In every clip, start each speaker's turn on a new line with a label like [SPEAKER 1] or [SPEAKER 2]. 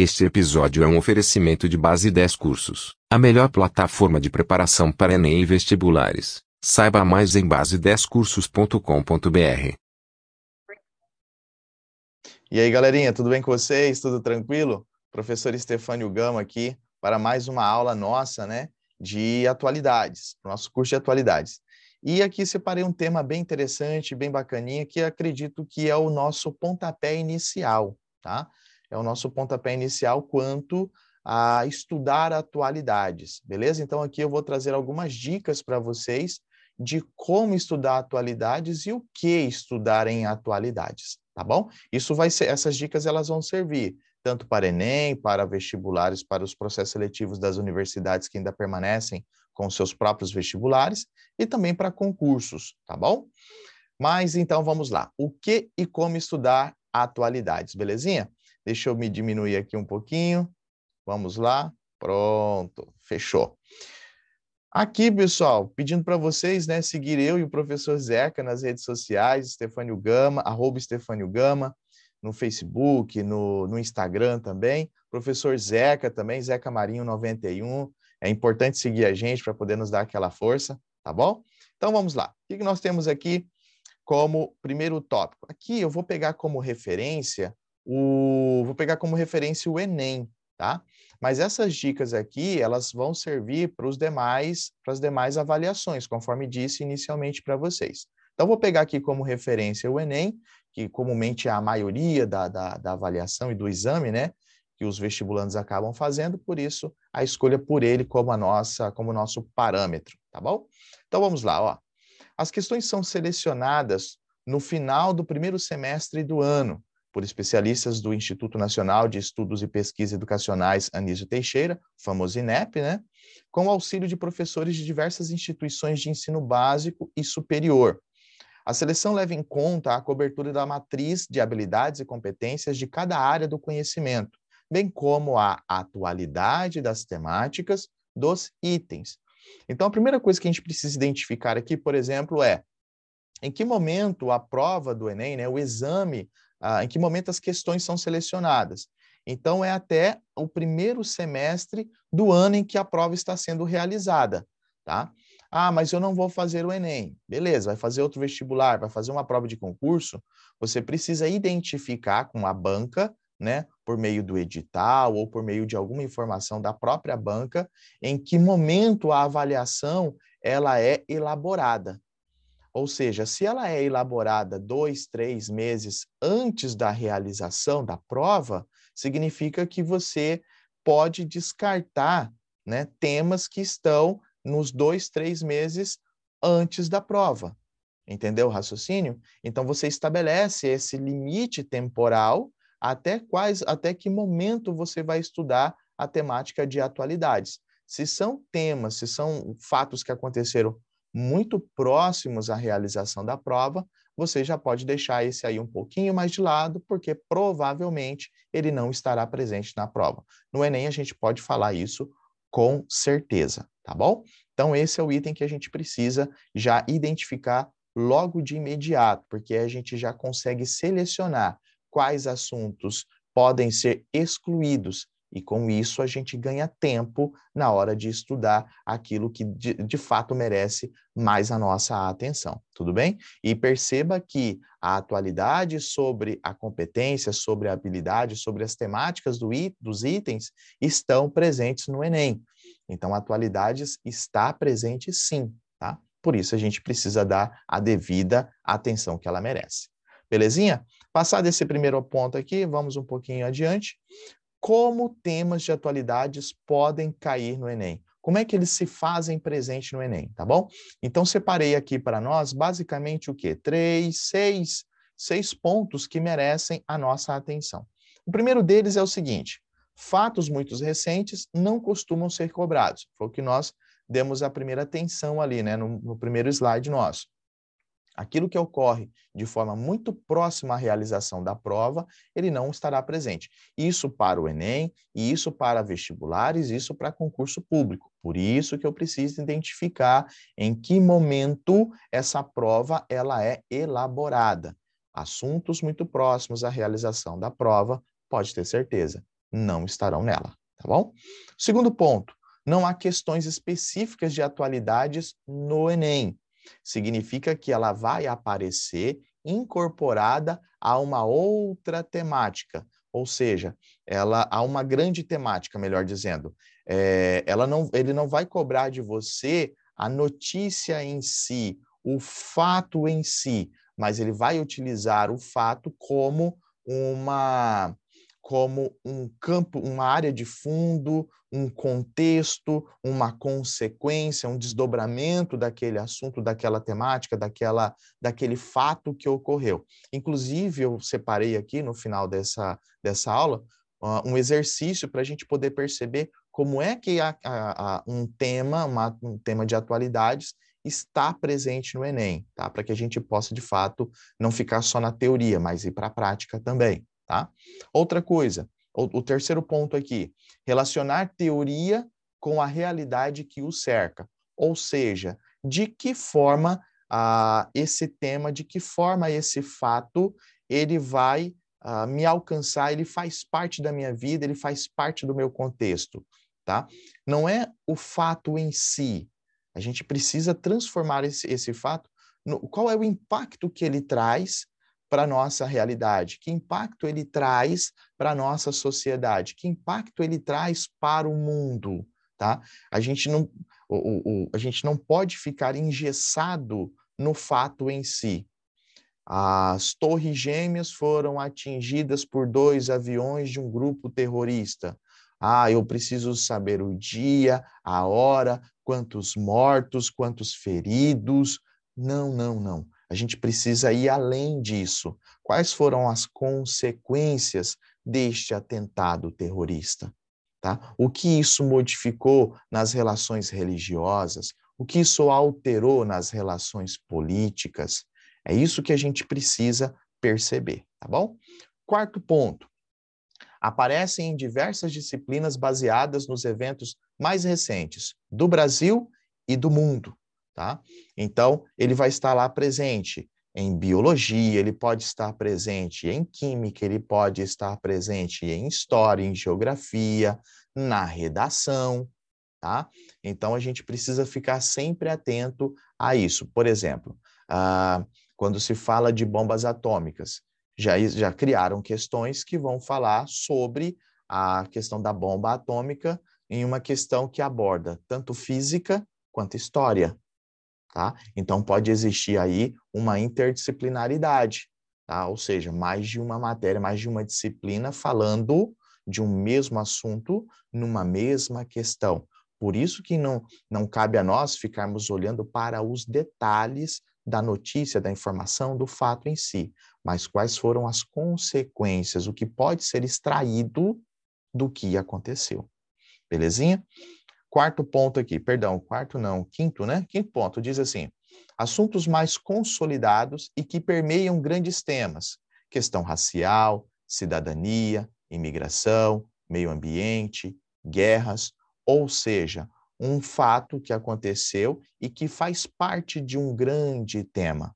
[SPEAKER 1] Este episódio é um oferecimento de Base 10 Cursos, a melhor plataforma de preparação para Enem e vestibulares. Saiba mais em base10cursos.com.br.
[SPEAKER 2] E aí, galerinha, tudo bem com vocês? Tudo tranquilo? Professor Estefânio Gama aqui para mais uma aula nossa, né, de atualidades, nosso curso de atualidades. E aqui separei um tema bem interessante, bem bacaninha, que acredito que é o nosso pontapé inicial, tá? É o nosso pontapé inicial quanto a estudar atualidades, beleza? Então aqui eu vou trazer algumas dicas para vocês de como estudar atualidades e o que estudar em atualidades, tá bom? Isso vai ser, essas dicas elas vão servir tanto para Enem, para vestibulares, para os processos seletivos das universidades que ainda permanecem com seus próprios vestibulares e também para concursos, tá bom? Mas então vamos lá. O que e como estudar atualidades, belezinha? Deixa eu me diminuir aqui um pouquinho. Vamos lá. Pronto, fechou. Aqui, pessoal, pedindo para vocês, né, seguir eu e o professor Zeca nas redes sociais, Estefânio Gama, arroba Estefânio Gama, no Facebook, no, no Instagram também. Professor Zeca também, Zeca Marinho 91. É importante seguir a gente para poder nos dar aquela força, tá bom? Então vamos lá. O que nós temos aqui como primeiro tópico? Aqui eu vou pegar como referência o, vou pegar como referência o Enem, tá? Mas essas dicas aqui, elas vão servir para os demais, para as demais avaliações, conforme disse inicialmente para vocês. Então, vou pegar aqui como referência o Enem, que comumente é a maioria da, da, da avaliação e do exame, né? Que os vestibulantes acabam fazendo, por isso a escolha por ele como a nossa, como nosso parâmetro, tá bom? Então vamos lá, ó. As questões são selecionadas no final do primeiro semestre do ano, por especialistas do Instituto Nacional de Estudos e Pesquisas Educacionais Anísio Teixeira, famoso INEP, né? com o auxílio de professores de diversas instituições de ensino básico e superior. A seleção leva em conta a cobertura da matriz de habilidades e competências de cada área do conhecimento, bem como a atualidade das temáticas dos itens. Então, a primeira coisa que a gente precisa identificar aqui, por exemplo, é em que momento a prova do Enem, né, o exame ah, em que momento as questões são selecionadas. Então, é até o primeiro semestre do ano em que a prova está sendo realizada, tá? Ah, mas eu não vou fazer o Enem. Beleza, vai fazer outro vestibular, vai fazer uma prova de concurso. Você precisa identificar com a banca, né, por meio do edital ou por meio de alguma informação da própria banca, em que momento a avaliação ela é elaborada. Ou seja, se ela é elaborada dois, três meses antes da realização da prova, significa que você pode descartar né, temas que estão nos dois, três meses antes da prova. Entendeu o raciocínio? Então você estabelece esse limite temporal até quais, até que momento você vai estudar a temática de atualidades. Se são temas, se são fatos que aconteceram muito próximos à realização da prova, você já pode deixar esse aí um pouquinho mais de lado, porque provavelmente ele não estará presente na prova. No Enem, a gente pode falar isso com certeza, tá bom? Então, esse é o item que a gente precisa já identificar logo de imediato, porque a gente já consegue selecionar quais assuntos podem ser excluídos e com isso a gente ganha tempo na hora de estudar aquilo que de, de, fato merece mais a nossa atenção, tudo bem? E perceba que a atualidade sobre a competência, sobre a habilidade, sobre as temáticas do, dos itens estão presentes no Enem. Então, a atualidade está presente sim, tá? Por isso a gente precisa dar a devida atenção que ela merece. Belezinha? Passado esse primeiro ponto aqui, vamos um pouquinho adiante como temas de atualidades podem cair no Enem. Como é que eles se fazem presente no Enem, tá bom? Então, separei aqui para nós, basicamente, o quê? Três, seis, seis pontos que merecem a nossa atenção. O primeiro deles é o seguinte, fatos muito recentes não costumam ser cobrados. Foi o que nós demos a primeira atenção ali, né, no, no primeiro slide nosso aquilo que ocorre de forma muito próxima à realização da prova, ele não estará presente. Isso para o Enem, e isso para vestibulares, isso para concurso público. Por isso que eu preciso identificar em que momento essa prova ela é elaborada. Assuntos muito próximos à realização da prova, pode ter certeza, não estarão nela, tá bom? Segundo ponto, não há questões específicas de atualidades no Enem. Significa que ela vai aparecer incorporada a uma outra temática, ou seja, ela há uma grande temática, melhor dizendo. É, ela não, ele não vai cobrar de você a notícia em si, o fato em si, mas ele vai utilizar o fato como uma como um campo, uma área de fundo, um contexto, uma consequência, um desdobramento daquele assunto, daquela temática, daquela, daquele fato que ocorreu. Inclusive, eu separei aqui no final dessa, dessa aula uh, um exercício para a gente poder perceber como é que a, a, a, um tema, uma, um tema de atualidades está presente no Enem, tá? Para que a gente possa, de fato, não ficar só na teoria, mas ir para a prática também. Tá? Outra coisa, o, o terceiro ponto aqui, relacionar teoria com a realidade que o cerca. Ou seja, de que forma ah, esse tema, de que forma esse fato, ele vai ah, me alcançar, ele faz parte da minha vida, ele faz parte do meu contexto, tá? Não é o fato em si. A gente precisa transformar esse, esse fato. No, qual é o impacto que ele traz para a nossa realidade? Que impacto ele traz para a nossa sociedade? Que impacto ele traz para o mundo? Tá? A, gente não, o, o, a gente não pode ficar engessado no fato em si. As Torres Gêmeas foram atingidas por dois aviões de um grupo terrorista. Ah, eu preciso saber o dia, a hora, quantos mortos, quantos feridos. Não, não, não. A gente precisa ir além disso. Quais foram as consequências deste atentado terrorista? Tá? O que isso modificou nas relações religiosas? O que isso alterou nas relações políticas? É isso que a gente precisa perceber, tá bom? Quarto ponto. Aparecem em diversas disciplinas baseadas nos eventos mais recentes do Brasil e do mundo. Tá? Então, ele vai estar lá presente em biologia, ele pode estar presente em química, ele pode estar presente em história, em geografia, na redação, tá? Então, a gente precisa ficar sempre atento a isso. Por exemplo, ah, quando se fala de bombas atômicas, já, já criaram questões que vão falar sobre a questão da bomba atômica em uma questão que aborda tanto física quanto história. Tá? Então, pode existir aí uma interdisciplinaridade, tá? ou seja, mais de uma matéria, mais de uma disciplina falando de um mesmo assunto numa mesma questão. Por isso que não, não cabe a nós ficarmos olhando para os detalhes da notícia, da informação, do fato em si, mas quais foram as consequências, o que pode ser extraído do que aconteceu. Belezinha? Quarto ponto aqui, perdão, quarto não, quinto, né? Quinto ponto diz assim: assuntos mais consolidados e que permeiam grandes temas: questão racial, cidadania, imigração, meio ambiente, guerras, ou seja, um fato que aconteceu e que faz parte de um grande tema.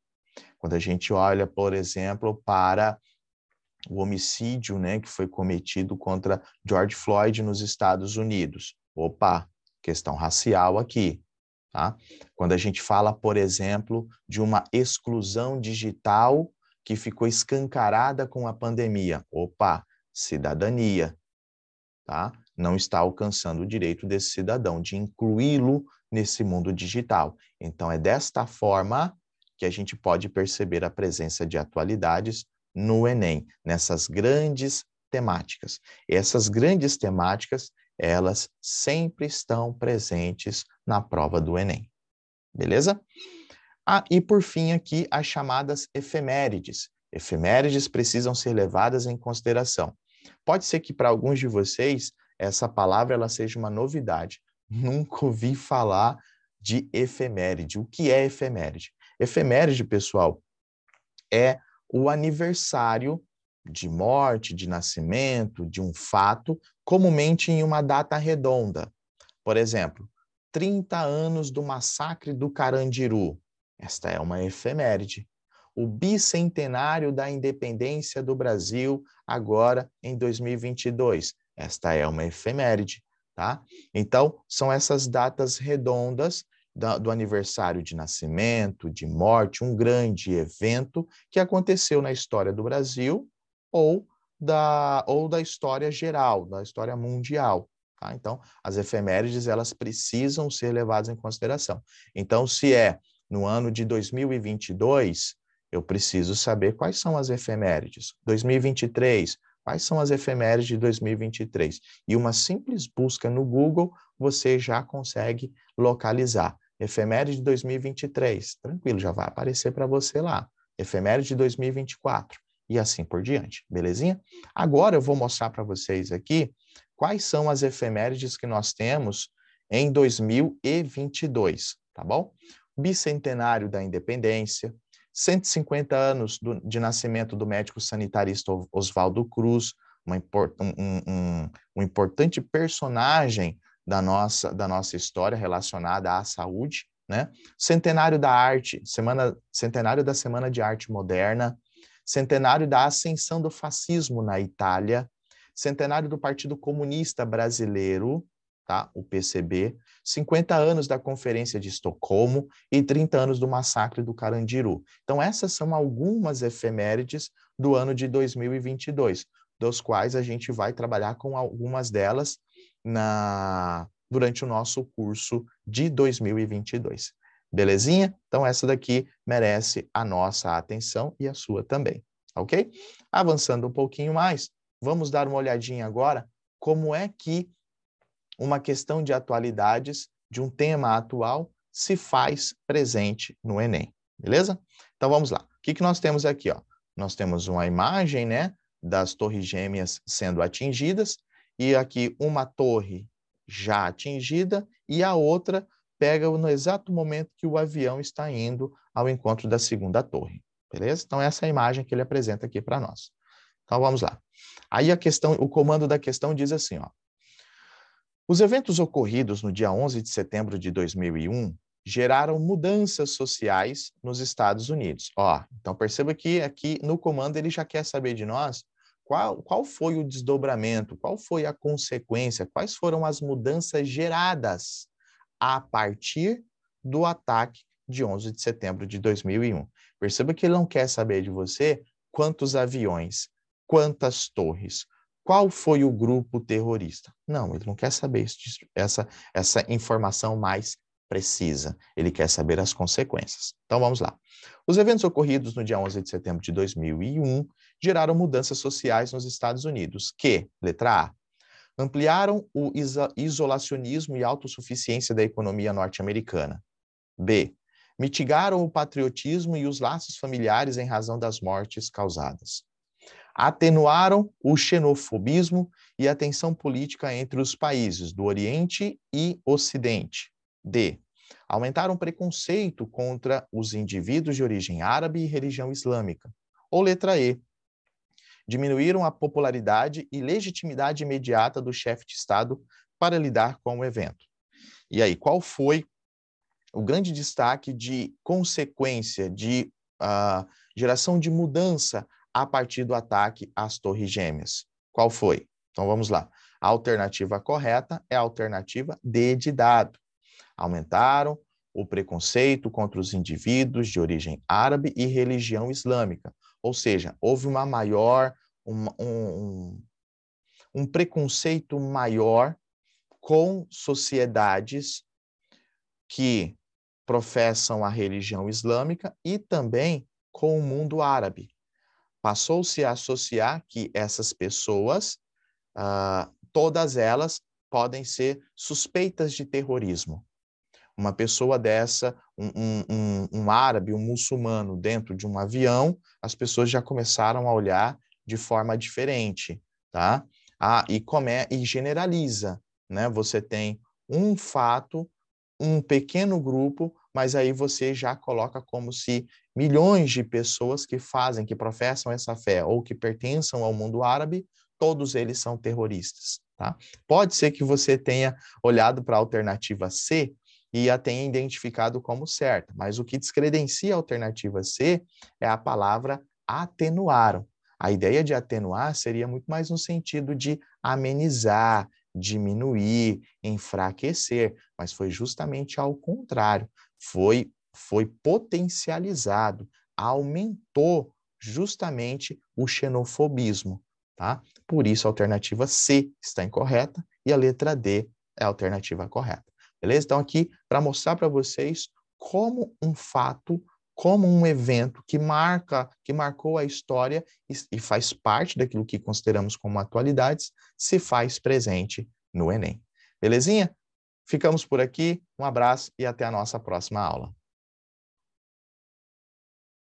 [SPEAKER 2] Quando a gente olha, por exemplo, para o homicídio né, que foi cometido contra George Floyd nos Estados Unidos. Opa, questão racial aqui. Tá? Quando a gente fala, por exemplo, de uma exclusão digital que ficou escancarada com a pandemia. Opa, cidadania. Tá? Não está alcançando o direito desse cidadão de incluí-lo nesse mundo digital. Então, é desta forma que a gente pode perceber a presença de atualidades no Enem, nessas grandes temáticas. E essas grandes temáticas, elas sempre estão presentes na prova do Enem. Beleza? Ah, e por fim aqui as chamadas efemérides. Efemérides precisam ser levadas em consideração. Pode ser que para alguns de vocês essa palavra ela seja uma novidade. Nunca ouvi falar de efeméride. O que é efeméride? Efeméride, pessoal, é o aniversário de morte, de nascimento, de um fato, comumente em uma data redonda. Por exemplo, 30 anos do massacre do Carandiru. Esta é uma efeméride. O bicentenário da independência do Brasil, agora em 2022. esta é uma efeméride, tá? Então, são essas datas redondas da, do aniversário de nascimento, de morte, um grande evento que aconteceu na história do Brasil ou da, ou da história geral, da história mundial. Tá? Então, as efemérides elas precisam ser levadas em consideração. Então, se é no ano de 2022, eu preciso saber quais são as efemérides. 2023, quais são as efemérides de 2023? E uma simples busca no Google, você já consegue localizar. Efeméride de 2023, tranquilo, já vai aparecer para você lá. Efeméride de 2024 e assim por diante, belezinha? Agora eu vou mostrar para vocês aqui quais são as efemérides que nós temos em 2022, tá bom? Bicentenário da Independência, 150 anos do, de nascimento do médico sanitarista Oswaldo Cruz, uma, um, um, um importante personagem da nossa, da nossa história relacionada à saúde, né? Centenário da Arte, semana, centenário da Semana de Arte Moderna, centenário da ascensão do fascismo na Itália, centenário do Partido Comunista Brasileiro, tá? O PCB, 50 anos da Conferência de Estocolmo e 30 anos do massacre do Carandiru. Então essas são algumas efemérides do ano de 2022, dos quais a gente vai trabalhar com algumas delas na durante o nosso curso de 2022. Belezinha? Então, essa daqui merece a nossa atenção e a sua também, ok? Avançando um pouquinho mais, vamos dar uma olhadinha agora como é que uma questão de atualidades de um tema atual se faz presente no Enem, beleza? Então, vamos lá. O que, que nós temos aqui? Ó? Nós temos uma imagem, né, das torres gêmeas sendo atingidas, e aqui uma torre já atingida e a outra pega no exato momento que o avião está indo ao encontro da segunda torre. Beleza? Então, essa é a imagem que ele apresenta aqui para nós. Então, vamos lá. Aí a questão, o comando da questão diz assim, ó. Os eventos ocorridos no dia 11 de setembro de 2001 geraram mudanças sociais nos Estados Unidos. Ó, então perceba que aqui no comando ele já quer saber de nós qual, qual foi o desdobramento, qual foi a consequência, quais foram as mudanças geradas a partir do ataque de 11 de setembro de 2001. Perceba que ele não quer saber de você quantos aviões, quantas torres, qual foi o grupo terrorista. Não, ele não quer saber isso, essa, essa informação mais precisa. Ele quer saber as consequências. Então vamos lá. Os eventos ocorridos no dia 11 de setembro de 2001 geraram mudanças sociais nos Estados Unidos, que, letra A, ampliaram o isolacionismo e autossuficiência da economia norte-americana. B, mitigaram o patriotismo e os laços familiares em razão das mortes causadas. Atenuaram o xenofobismo e a tensão política entre os países do Oriente e Ocidente. D. Aumentaram preconceito contra os indivíduos de origem árabe e religião islâmica. Ou letra E diminuíram a popularidade e legitimidade imediata do chefe de Estado para lidar com o evento. E aí, qual foi o grande destaque de consequência, de uh, geração de mudança a partir do ataque às Torres Gêmeas? Qual foi? Então vamos lá. A alternativa correta é a alternativa D de dado. Aumentaram o preconceito contra os indivíduos de origem árabe e religião islâmica, ou seja, houve uma maior, um, um, um preconceito maior com sociedades que professam a religião islâmica e também com o mundo árabe. Passou-se a associar que essas pessoas, uh, todas elas, podem ser suspeitas de terrorismo uma pessoa dessa, um, um, um, árabe, um muçulmano dentro de um avião, as pessoas já começaram a olhar de forma diferente, tá? Ah, e, come, e generaliza, né? Você tem um fato, um pequeno grupo, mas aí você já coloca como se milhões de pessoas que fazem, que professam essa fé ou que pertençam ao mundo árabe, todos eles são terroristas, tá? Pode ser que você tenha olhado para a alternativa C e a tenha identificado como certa. Mas o que descredencia a alternativa C é a palavra atenuaram. A ideia de atenuar seria muito mais no sentido de amenizar, diminuir, enfraquecer, mas foi justamente ao contrário. Foi foi potencializado, aumentou justamente o xenofobismo, tá? Por isso a alternativa C está incorreta e a letra D é a alternativa correta. Beleza? Então aqui para mostrar para vocês como um fato como um evento que marca, que marcou a história e, e faz parte daquilo que consideramos como atualidades, se faz presente no Enem. Belezinha? Ficamos por aqui, um abraço e até a nossa próxima aula.